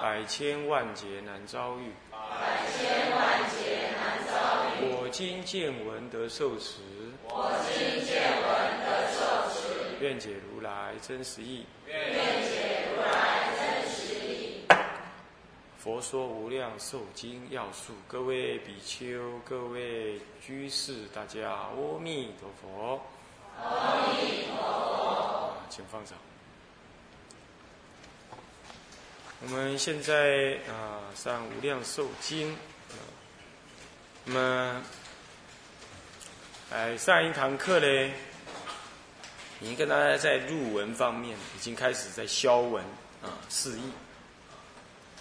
百千万劫难遭遇。百千万劫难遭遇。我今见闻得受持。我今见闻得受持。愿解如来真实义。愿解如来真实义。佛说无量寿经要素，各位比丘、各位居士，大家阿弥陀佛。阿弥陀佛。请放掌。我们现在啊上无量寿经，那么哎上一堂课呢，已经跟大家在入文方面已经开始在消文啊示意。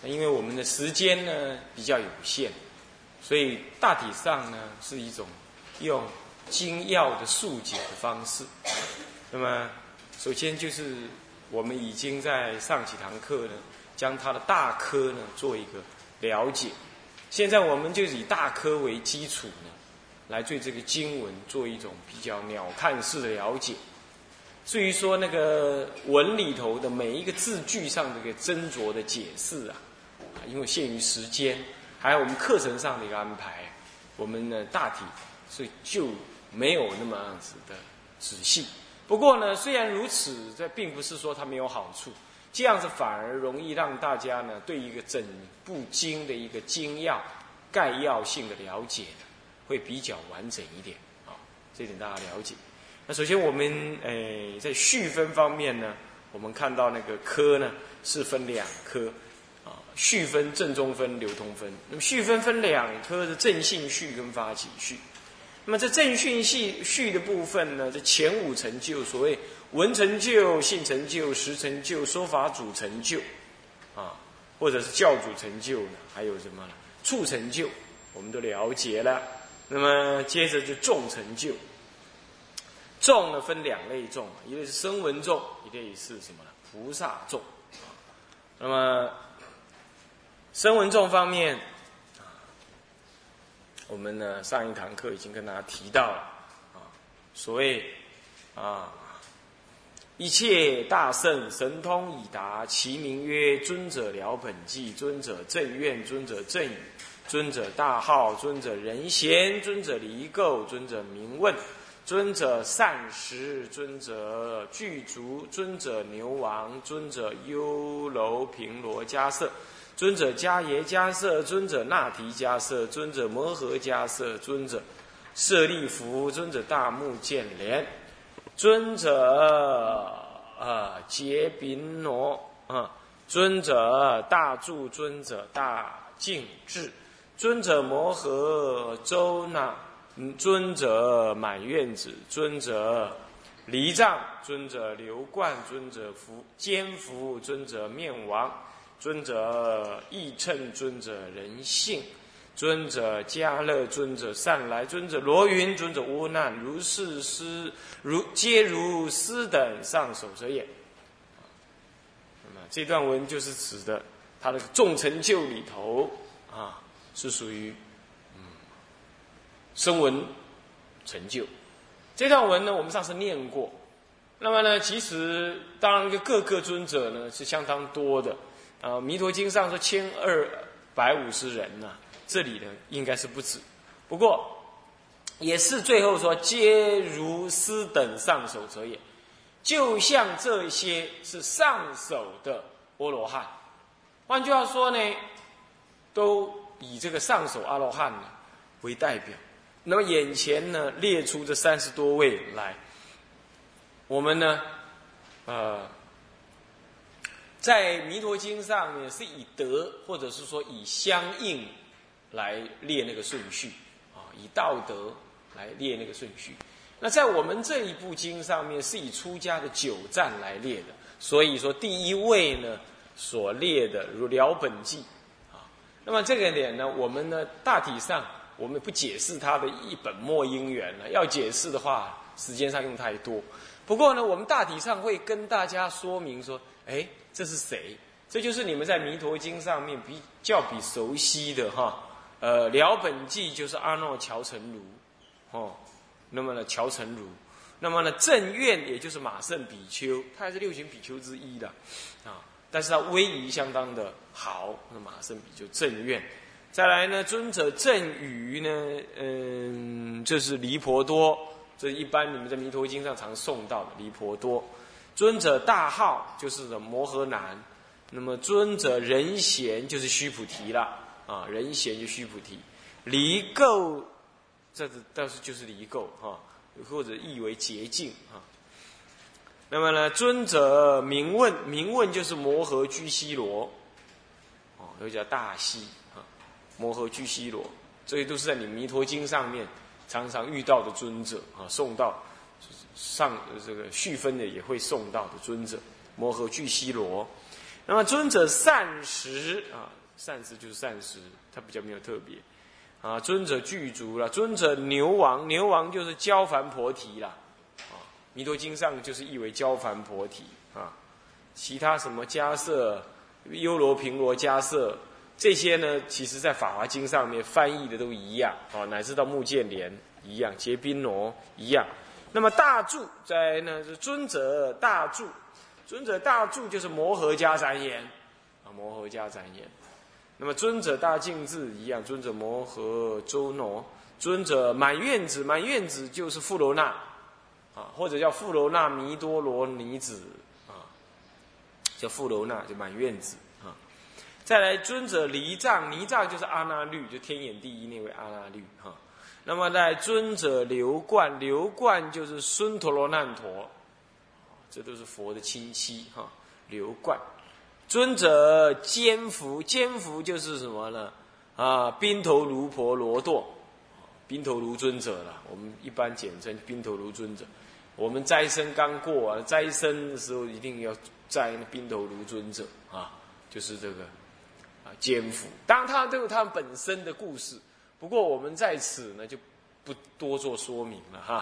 因为我们的时间呢比较有限，所以大体上呢是一种用精要的速解的方式。那么，首先就是我们已经在上几堂课呢，将它的大科呢做一个了解。现在我们就以大科为基础呢，来对这个经文做一种比较鸟瞰式的了解。至于说那个文里头的每一个字句上这个斟酌的解释啊。因为限于时间，还有我们课程上的一个安排，我们呢大体所以就没有那么样子的仔细。不过呢，虽然如此，这并不是说它没有好处，这样子反而容易让大家呢对一个整部经的一个精要、概要性的了解呢，会比较完整一点啊。这点大家了解。那首先我们诶在序分方面呢，我们看到那个科呢是分两科啊。序分、正中分、流通分。那么序分分两科的正性序跟发起序。那么这正训系序的部分呢，这前五成就，所谓文成就、性成就、实成就、说法主成就，啊，或者是教主成就呢，还有什么呢？处成就，我们都了解了。那么接着就众成就。众呢分两类众，一类是声闻众，一类是什么呢？菩萨众。那么声闻众方面，我们呢上一堂课已经跟大家提到了啊，所谓啊一切大圣神通已达，其名曰尊者了本纪，尊者正愿，尊者正语，尊者大号，尊者仁贤，尊者离垢，尊者明问，尊者善食，尊者具足，尊者牛王，尊者优楼平罗迦舍。尊者迦耶迦舍，尊者那提迦舍，尊者摩诃迦舍，尊者舍利弗，尊者大目犍连，尊者啊结宾罗啊，尊者大住，尊者大净智，尊者摩诃周那，尊者满院子，尊者离藏，尊者流冠，尊者福坚福，尊者面王。尊者义称，尊者人性，尊者迦乐，尊者善来，尊者罗云，尊者无难，如是师如皆如斯等上首者也。那么这段文就是指的他的众成就里头啊，是属于嗯声闻成就。这段文呢，我们上次念过。那么呢，其实当然各个尊者呢是相当多的。啊，《弥陀经》上说千二百五十人呢，这里呢应该是不止，不过也是最后说皆如斯等上首者也，就像这些是上首的阿罗汉，换句话说呢，都以这个上首阿罗汉呢为代表。那么眼前呢列出这三十多位来，我们呢，呃。在《弥陀经》上面是以德，或者是说以相应来列那个顺序啊，以道德来列那个顺序。那在我们这一部经上面是以出家的九赞来列的，所以说第一位呢所列的如了本纪啊，那么这个点呢，我们呢大体上我们不解释它的一本末因缘了。要解释的话，时间上用太多。不过呢，我们大体上会跟大家说明说，哎，这是谁？这就是你们在《弥陀经》上面比较比熟悉的哈。呃，了本纪就是阿耨乔成如，哦，那么呢乔成如，那么呢正愿也就是马胜比丘，他还是六群比丘之一的，啊，但是他威仪相当的好，那马胜比丘正愿。再来呢，尊者正语呢，嗯，这是离婆多，这一般你们在弥陀经上常诵到的离婆多。尊者大号就是摩诃南，那么尊者人贤就是须菩提了。啊，人贤就须菩提，离垢，这是倒是就是离垢哈，或者译为洁净哈。那么呢，尊者明问，明问就是摩诃居西罗，哦，又叫大西啊，摩诃居西罗，这些都是在你弥陀经上面常常遇到的尊者啊，送到上这个续分的也会送到的尊者，摩诃居西罗。那么尊者善食啊。善食就是善食，它比较没有特别，啊，尊者具足了，尊者牛王，牛王就是交凡婆提啦，啊，弥陀经上就是译为交凡婆提啊，其他什么迦摄、优罗平罗迦摄这些呢，其实在法华经上面翻译的都一样，啊，乃至到目犍连一样，结宾罗一样，那么大住在呢是尊者大住，尊者大住就是摩诃迦旃延，啊，摩诃迦旃延。那么尊者大净智一样，尊者摩诃周罗，尊者满愿子，满愿子就是富罗那，啊，或者叫富罗那弥多罗尼子，啊，叫富罗那就满愿子，啊，再来尊者离藏，离藏就是阿那律，就天眼第一那位阿那律，哈，那么在尊者流冠，流冠就是孙陀罗难陀，这都是佛的亲戚，哈，流冠。尊者坚福，坚福就是什么呢？啊，宾头卢婆罗堕，宾头卢尊者了。我们一般简称宾头卢尊者。我们斋生刚过啊，斋生的时候一定要斋宾头卢尊者啊，就是这个啊坚福。当然，他都有他本身的故事。不过我们在此呢，就不多做说明了哈。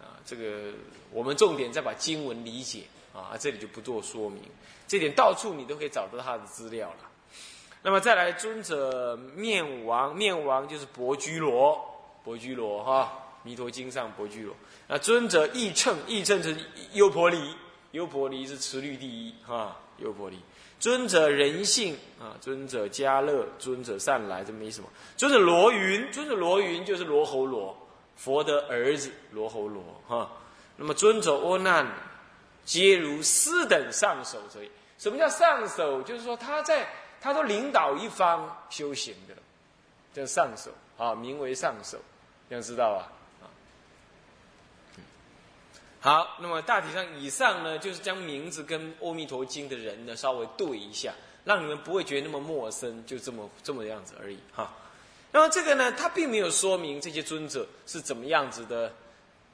啊，这个我们重点再把经文理解。啊，这里就不做说明，这点到处你都可以找到他的资料了。那么再来，尊者面王，面王就是薄居罗，薄居罗哈，《弥陀经》上薄居罗。那尊者义称，义称是优婆离，优婆离是持律第一哈，优婆离。尊者人性啊，尊者家乐，尊者善来，这没什么。尊者罗云，尊者罗云就是罗侯罗，佛的儿子罗侯罗哈。那么尊者阿难。皆如斯等上首者，什么叫上首？就是说他在，他都领导一方修行的，叫上首啊，名为上首，要知道啊。好，那么大体上以上呢，就是将名字跟《阿弥陀经》的人呢稍微对一下，让你们不会觉得那么陌生，就这么这么样子而已哈。那么这个呢，他并没有说明这些尊者是怎么样子的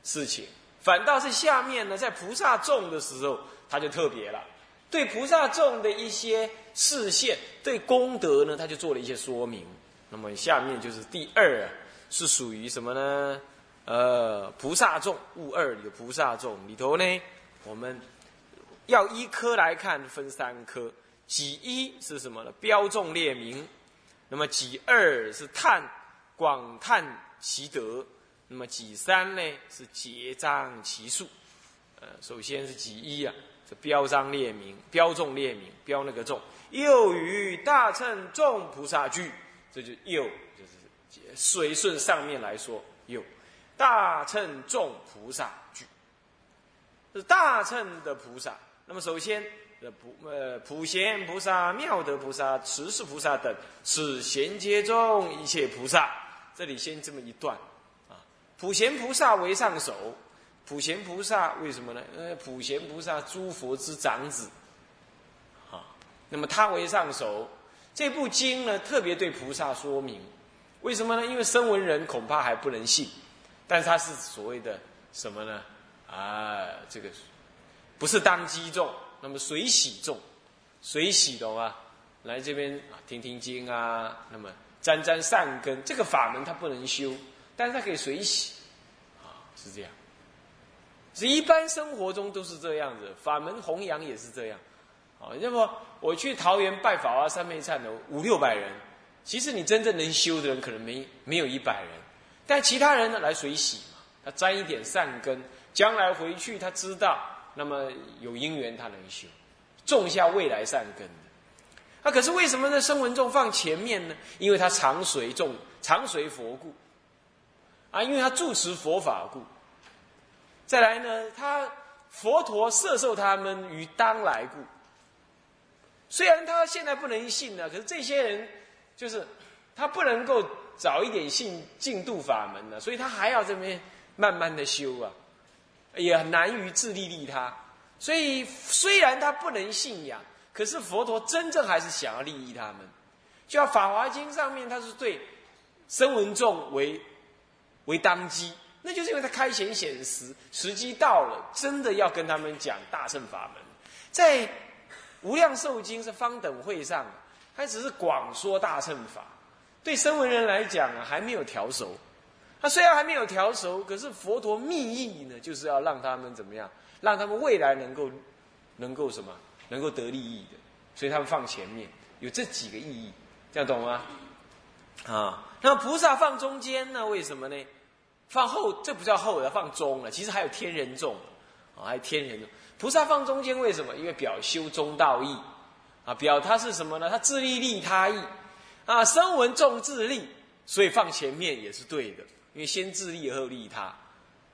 事情。反倒是下面呢，在菩萨众的时候，他就特别了，对菩萨众的一些视线、对功德呢，他就做了一些说明。那么下面就是第二，是属于什么呢？呃，菩萨众物二里的菩萨众里头呢，我们要一科来看，分三科。己一是什么呢？标众列名。那么己二是叹广叹其德。那么己三呢是结章其数，呃，首先是己一啊，是标章列名，标众列名，标那个众，又与大乘众菩萨聚，这就又就是随顺上面来说，又大乘众菩萨聚，是大乘的菩萨。那么首先，这普呃普贤菩萨、妙德菩萨、慈氏菩萨等是衔接中一切菩萨。这里先这么一段。普贤菩萨为上首，普贤菩萨为什么呢？呃，普贤菩萨诸佛之长子，啊，那么他为上首，这部经呢特别对菩萨说明，为什么呢？因为声闻人恐怕还不能信，但是他是所谓的什么呢？啊，这个不是当机众，那么随喜众，随喜懂吗？来这边啊听听经啊，那么沾沾善根，这个法门他不能修，但是他可以随喜，啊，是这样。是一般生活中都是这样子，法门弘扬也是这样，啊，那么我去桃园拜法华三昧忏的五六百人，其实你真正能修的人可能没没有一百人，但其他人呢来随喜嘛，他沾一点善根，将来回去他知道，那么有因缘他能修，种下未来善根的。那可是为什么在？声闻众放前面呢？因为他常随众，常随佛故，啊，因为他住持佛法故。再来呢，他佛陀摄受他们于当来故。虽然他现在不能信呢，可是这些人就是他不能够早一点信净度法门了，所以他还要这边慢慢的修啊，也很难于自利利他。所以虽然他不能信仰，可是佛陀真正还是想要利益他们。就像《法华经》上面，他是对声闻众为为当机。那就是因为他开显显时，时机到了，真的要跟他们讲大乘法门。在无量寿经是方等会上，他只是广说大乘法，对声闻人来讲啊，还没有调熟。他虽然还没有调熟，可是佛陀密意呢，就是要让他们怎么样，让他们未来能够能够什么，能够得利益的。所以他们放前面，有这几个意义，这样懂吗？啊，那菩萨放中间呢？为什么呢？放后，这不叫后，要放中了。其实还有天人众，啊，还有天人众。菩萨放中间，为什么？因为表修中道义，啊，表他是什么呢？他自利利他义，啊，声闻众自利，所以放前面也是对的，因为先自利后利他，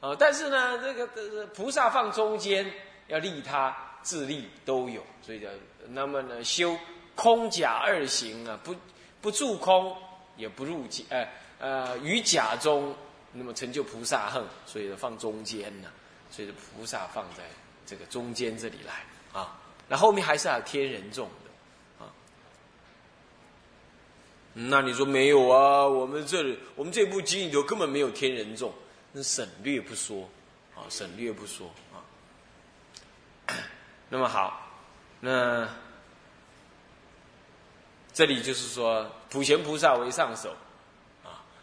啊，但是呢，这个菩萨放中间，要利他自利都有，所以叫那么呢，修空假二行啊，不不住空，也不入假，呃呃，于假中。那么成就菩萨恨，所以放中间呢，所以菩萨放在这个中间这里来啊。那后面还是有天人众的啊。那你说没有啊？我们这里我们这部经里头根本没有天人众，那省略不说啊，省略不说啊。那么好，那这里就是说普贤菩萨为上首。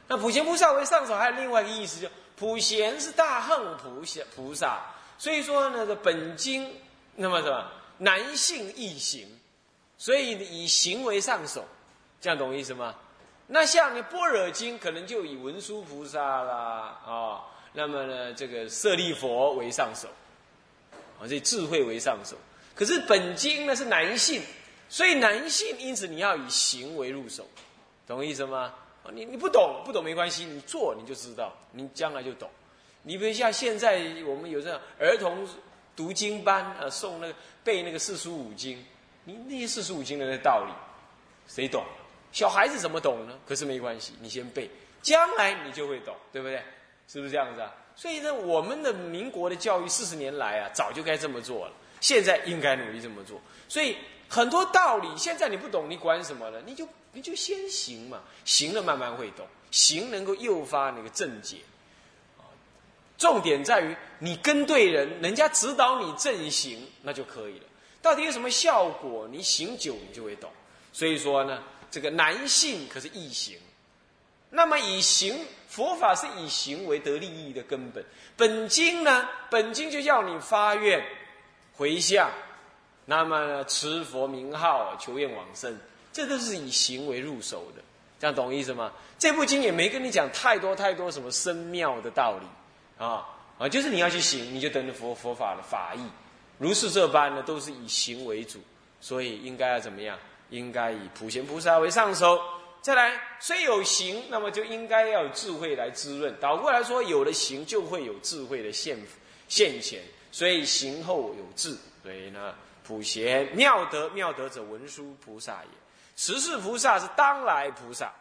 那普贤菩萨为上首，还有另外一个意思，就普贤是大恨菩萨菩萨，所以说那个本经那么什么男性易行，所以以行为上首，这样懂意思吗？那像你般若经可能就以文殊菩萨啦啊，那么呢这个舍利佛为上首，啊这智慧为上首，可是本经呢是男性，所以男性因此你要以行为入手，懂意思吗？你你不懂不懂没关系，你做你就知道，你将来就懂。你比如像现在我们有这样儿童读经班啊，送那个背那个四书五经，你那些四书五经的那道理，谁懂？小孩子怎么懂呢？可是没关系，你先背，将来你就会懂，对不对？是不是这样子啊？所以呢，我们的民国的教育四十年来啊，早就该这么做了，现在应该努力这么做。所以很多道理现在你不懂，你管什么呢？你就。你就先行嘛，行了慢慢会懂，行能够诱发那个正解，重点在于你跟对人，人家指导你正行，那就可以了。到底有什么效果？你行久，你就会懂。所以说呢，这个男性可是易行，那么以行佛法是以行为得利益的根本。本经呢，本经就要你发愿回向，那么持佛名号，求愿往生。这都是以行为入手的，这样懂意思吗？这部经也没跟你讲太多太多什么深妙的道理，啊啊，就是你要去行，你就等着佛佛法的法义，如是这般呢，都是以行为主，所以应该要怎么样？应该以普贤菩萨为上首。再来，虽有行，那么就应该要有智慧来滋润。倒过来说，有了行，就会有智慧的现现前，所以行后有智。所以呢，普贤妙德妙德者，文殊菩萨也。十世菩萨是当来菩萨，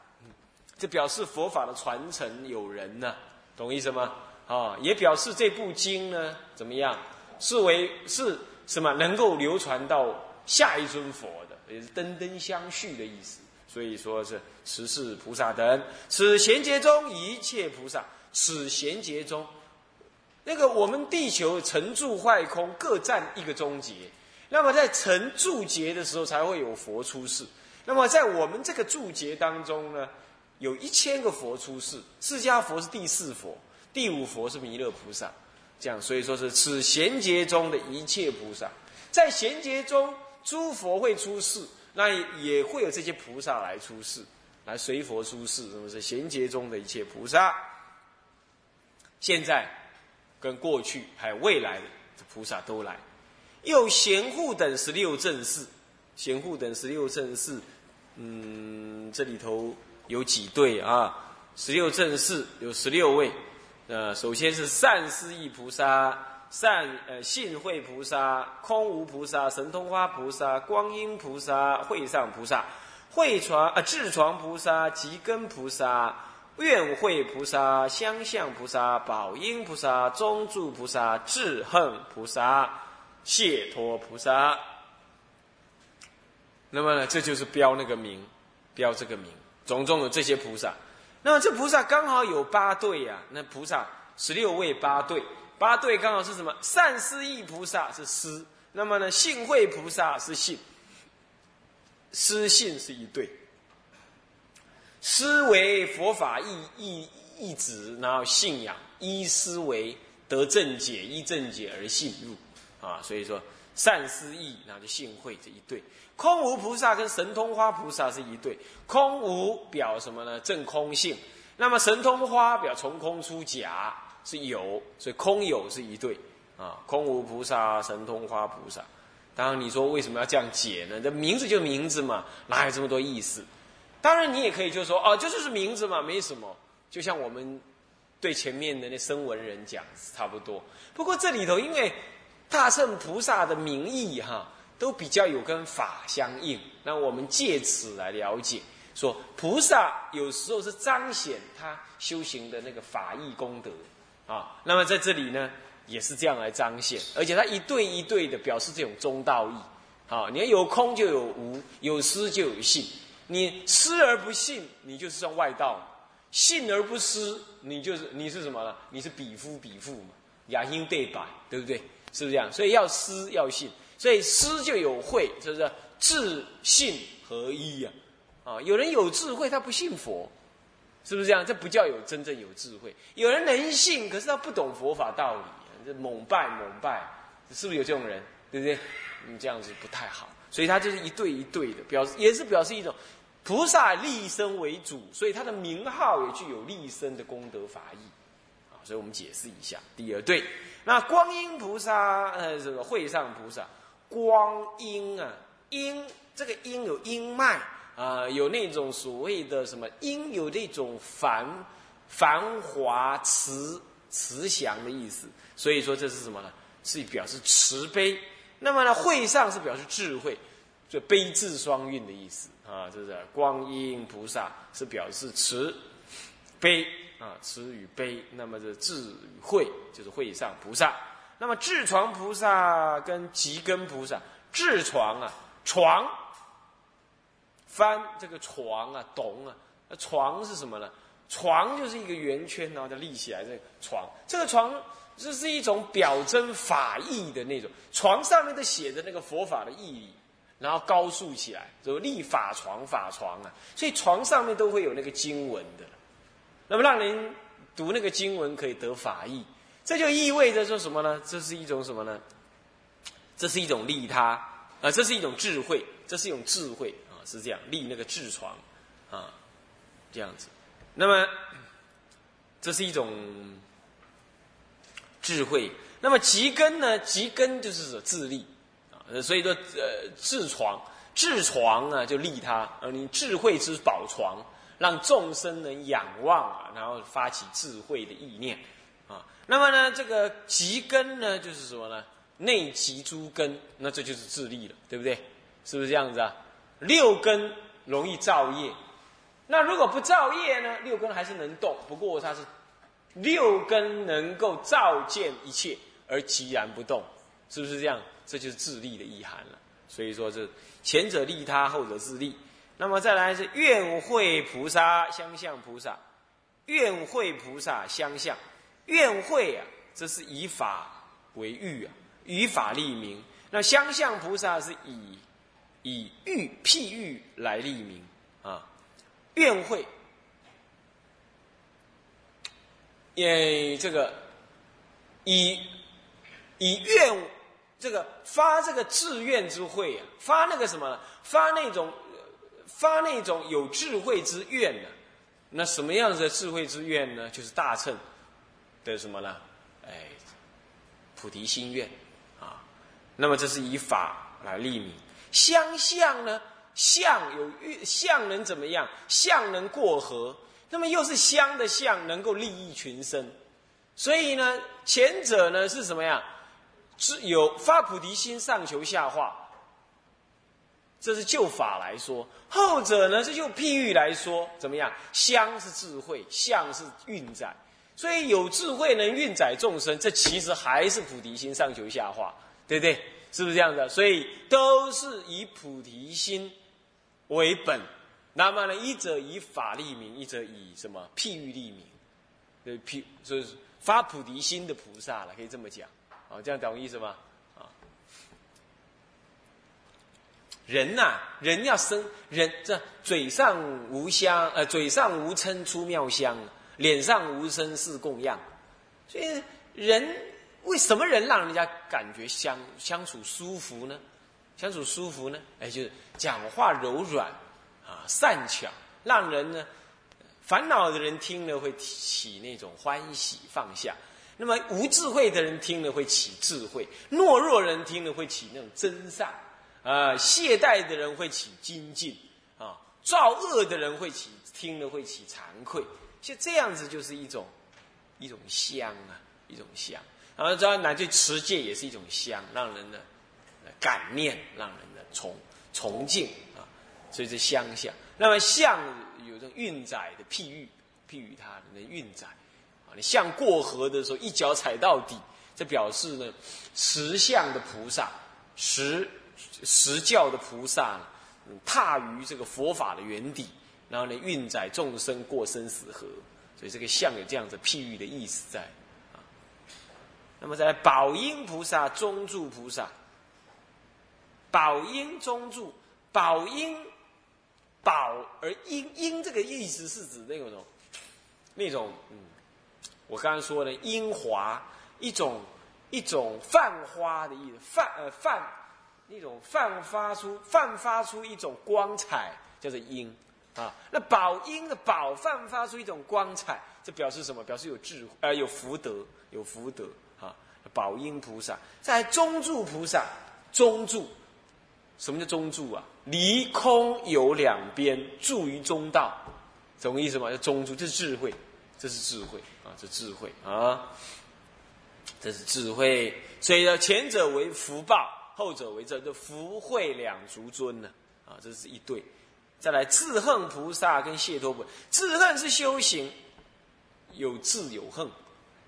这表示佛法的传承有人呢，懂意思吗？啊，也表示这部经呢怎么样？是为是什么能够流传到下一尊佛的，也是登登相续的意思。所以说是十世菩萨等，此贤劫中一切菩萨，此贤劫中，那个我们地球成住坏空各占一个终结，那么在成住劫的时候才会有佛出世。那么在我们这个注解当中呢，有一千个佛出世，释迦佛是第四佛，第五佛是弥勒菩萨，这样所以说是此贤劫中的一切菩萨，在贤劫中诸佛会出世，那也会有这些菩萨来出世，来随佛出世，那么是贤劫中的一切菩萨。现在跟过去还有未来的菩萨都来，又贤护等十六正士，贤护等十六正士。嗯，这里头有几对啊？十六正士有十六位。呃，首先是善思义菩萨、善呃信慧菩萨、空无菩萨、神通花菩萨、光阴菩萨、会上菩萨、会传啊智传菩萨、吉根菩萨、愿会菩萨、相向菩萨、宝音菩萨、中住菩萨、智恨菩萨、解脱菩萨。那么呢，这就是标那个名，标这个名，种种的这些菩萨。那么这菩萨刚好有八对呀，那菩萨十六位八对，八对刚好是什么？善思意菩萨是思，那么呢，信慧菩萨是信，思信是一对。思为佛法意意意旨，然后信仰依思维得正解，依正解而信入啊，所以说。善思意，那就信会这一对。空无菩萨跟神通花菩萨是一对。空无表什么呢？正空性。那么神通花表从空出假，是有，所以空有是一对啊。空无菩萨，神通花菩萨。当然，你说为什么要这样解呢？这名字就名字嘛，哪有这么多意思？当然，你也可以就说哦，这就是名字嘛，没什么。就像我们对前面的那声闻人讲差不多。不过这里头因为。大圣菩萨的名义哈，都比较有跟法相应。那我们借此来了解，说菩萨有时候是彰显他修行的那个法义功德啊。那么在这里呢，也是这样来彰显，而且他一对一对的表示这种中道义。好，你要有空就有无，有失就有信。你失而不信，你就是算外道；信而不失，你就是你是什么呢？你是比夫比妇嘛，雅音对白，对不对？是不是这样？所以要思要信，所以思就有慧，是不是？智信合一呀！啊，有人有智慧，他不信佛，是不是这样？这不叫有真正有智慧。有人能信，可是他不懂佛法道理，这猛拜猛拜，是不是有这种人？对不对？你这样子不太好。所以他就是一对一对的表示，也是表示一种菩萨立身为主，所以他的名号也具有立身的功德法义。啊，所以我们解释一下第二对。那光阴菩萨，呃，这个会上菩萨，光阴啊，阴这个阴有阴脉啊，有那种所谓的什么阴，有那种繁繁华慈慈祥的意思，所以说这是什么呢？是表示慈悲。那么呢，会上是表示智慧，就悲智双运的意思啊，这是光阴菩萨是表示慈悲。啊，慈与悲，那么这智与慧就是会上菩萨。那么智床菩萨跟吉根菩萨，智床啊，床翻这个床啊，懂啊？床是什么呢？床就是一个圆圈，然后再立起来。这个床，这个床这是一种表征法义的那种。床上面都写着那个佛法的意义，然后高竖起来，就立法床，法床啊。所以床上面都会有那个经文的。那么让人读那个经文可以得法益，这就意味着说什么呢？这是一种什么呢？这是一种利他啊，这是一种智慧，这是一种智慧啊，是这样立那个智床啊，这样子。那么这是一种智慧。那么吉根呢？吉根就是说自立，所以说呃智床智床啊就利他啊，你智慧之宝床。让众生能仰望啊，然后发起智慧的意念啊。那么呢，这个吉根呢，就是什么呢？内集诸根，那这就是自利了，对不对？是不是这样子啊？六根容易造业，那如果不造业呢？六根还是能动，不过它是六根能够照见一切而寂然不动，是不是这样？这就是自利的意涵了。所以说，这前者利他，后者自利。那么再来是愿会菩萨相向菩萨，愿会菩萨相向，愿会啊，这是以法为喻啊，以法立名。那相向菩萨是以以喻譬喻来立名啊，愿会，也这个以以愿这个发这个志愿之会啊，发那个什么，发那种发那种有智慧之愿呢？那什么样子的智慧之愿呢？就是大乘的什么呢？哎，菩提心愿啊。那么这是以法来立名。相向呢？相有相能怎么样？相能过河。那么又是相的相，能够利益群生。所以呢，前者呢是什么呀？是有发菩提心，上求下化。这是就法来说。后者呢是就譬喻来说，怎么样？相是智慧，相是运载。所以有智慧能运载众生，这其实还是菩提心上求下化，对不对？是不是这样的？所以都是以菩提心为本。那么呢，一者以法立名，一者以什么譬喻立名？呃，譬就是发菩提心的菩萨了，可以这么讲。好，这样懂我意思吗？啊，人呐，人要生人，这嘴上无香，呃，嘴上无嗔出妙香，脸上无声是供养。所以人为什么人让人家感觉相相处舒服呢？相处舒服呢？哎，就是讲话柔软。啊，善巧，让人呢烦恼的人听了会起那种欢喜放下；那么无智慧的人听了会起智慧，懦弱人听了会起那种真善，啊，懈怠的人会起精进，啊，造恶的人会起听了会起惭愧。像这样子就是一种一种香啊，一种香。然后这乃至持戒也是一种香，让人呢感念，让人呢崇崇敬啊。所以是相像，那么相有这种运载的譬喻，譬喻它的运载你像过河的时候一脚踩到底，这表示呢实相的菩萨，实实教的菩萨，踏于这个佛法的原底，然后呢运载众生过生死河，所以这个相有这样子譬喻的意思在啊。那么在宝音菩萨、中住菩萨，宝音中住，宝音。宝而音音这个意思是指那种那种嗯，我刚刚说的音华一种一种泛花的意思，泛呃泛那种泛发出泛发出一种光彩，叫做音啊。那宝音的宝泛发出一种光彩，这表示什么？表示有智慧呃有福德有福德啊。宝音菩萨在中住菩萨中住。什么叫中住啊？离空有两边，住于中道，懂意思吗？叫中住，这是智慧，这是智慧啊，这智慧啊，这是智慧。所以呢，前者为福报，后者为这这福慧两足尊呢啊，这是一对。再来，自恨菩萨跟谢托菩萨，智恨是修行，有智有恨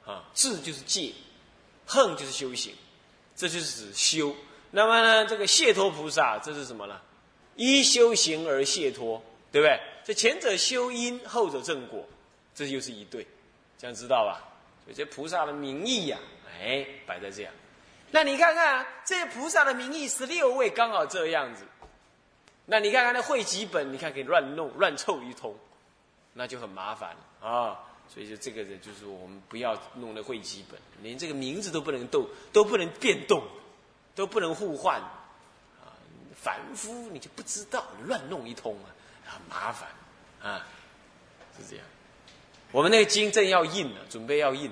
啊，智就是戒，恨就是修行，这就是指修。那么呢，这个谢托菩萨这是什么呢？依修行而谢托，对不对？这前者修因，后者正果，这就是一对，这样知道吧？所以这菩萨的名义呀，哎，摆在这样。那你看看这菩萨的名义，十六位刚好这样子。那你看看那汇集本，你看给乱弄乱凑一通，那就很麻烦啊。所以就这个人就是我们不要弄那汇集本，连这个名字都不能动，都不能变动。都不能互换，凡夫你就不知道，乱弄一通啊，很麻烦，啊，是这样。我们那个经正要印了，准备要印，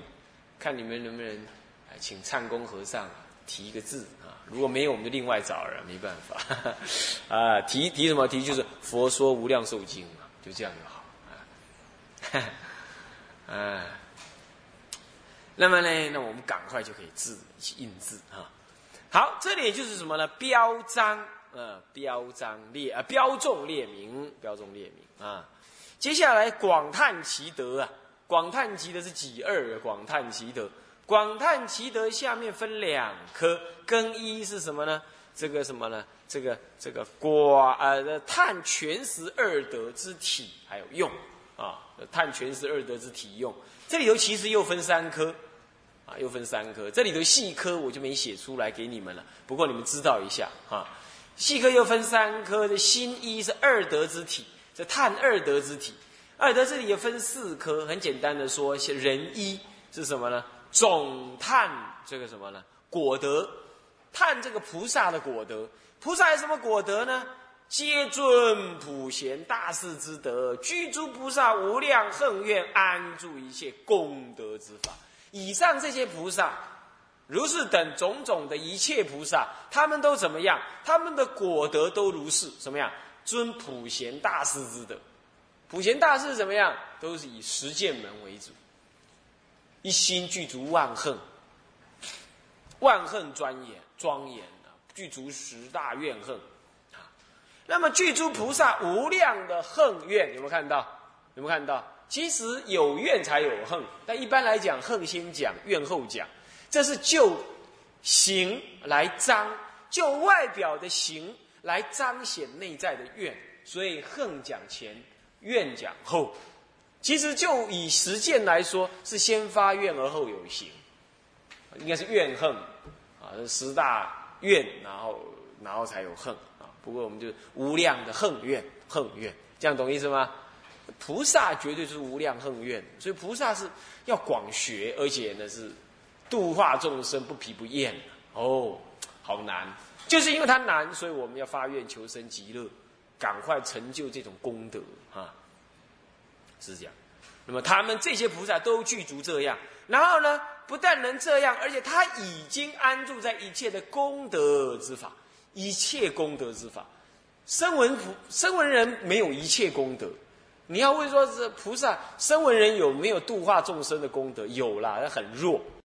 看你们能不能，请唱功和尚提一个字啊。如果没有，我们就另外找人，没办法。啊，提提什么？提就是佛说无量寿经嘛，就这样就好。啊，啊那么呢，那我们赶快就可以字印字啊。好，这里就是什么呢？标章，呃，标章列啊，标重列名，标重列名啊。接下来广叹其德啊，广叹其德是几二啊？广叹其德，广叹其德下面分两科，更一是什么呢？这个什么呢？这个这个广呃叹全十二德之体还有用啊，叹全十二德之体用，这里头其实又分三科啊。又分三科，这里头细科我就没写出来给你们了。不过你们知道一下哈，细科又分三科，这心一是二德之体，这叹二德之体。二德之体也分四科，很简单的说，人一是什么呢？总叹这个什么呢？果德，叹这个菩萨的果德。菩萨有什么果德呢？皆尊普贤大士之德，具足菩萨无量恨愿，安住一切功德之法。以上这些菩萨，如是等种种的一切菩萨，他们都怎么样？他们的果德都如是，什么样？尊普贤大士之德。普贤大士怎么样？都是以实践门为主，一心具足万恨，万恨庄严庄严具足十大怨恨啊。那么具足菩萨无量的恨怨，有没有看到？有没有看到？其实有怨才有恨，但一般来讲，恨先讲，怨后讲。这是就形来彰，就外表的形来彰显内在的怨，所以恨讲前，怨讲后。其实就以实践来说，是先发怨而后有形，应该是怨恨啊，十大怨，然后然后才有恨啊。不过我们就无量的恨怨，恨怨，这样懂意思吗？菩萨绝对是无量恨怨，所以菩萨是要广学，而且呢是度化众生不疲不厌哦，好难，就是因为它难，所以我们要发愿求生极乐，赶快成就这种功德啊，是这样。那么他们这些菩萨都具足这样，然后呢，不但能这样，而且他已经安住在一切的功德之法。一切功德之法，声闻菩声闻人没有一切功德。你要问说是菩萨声闻人有没有度化众生的功德？有啦，很弱。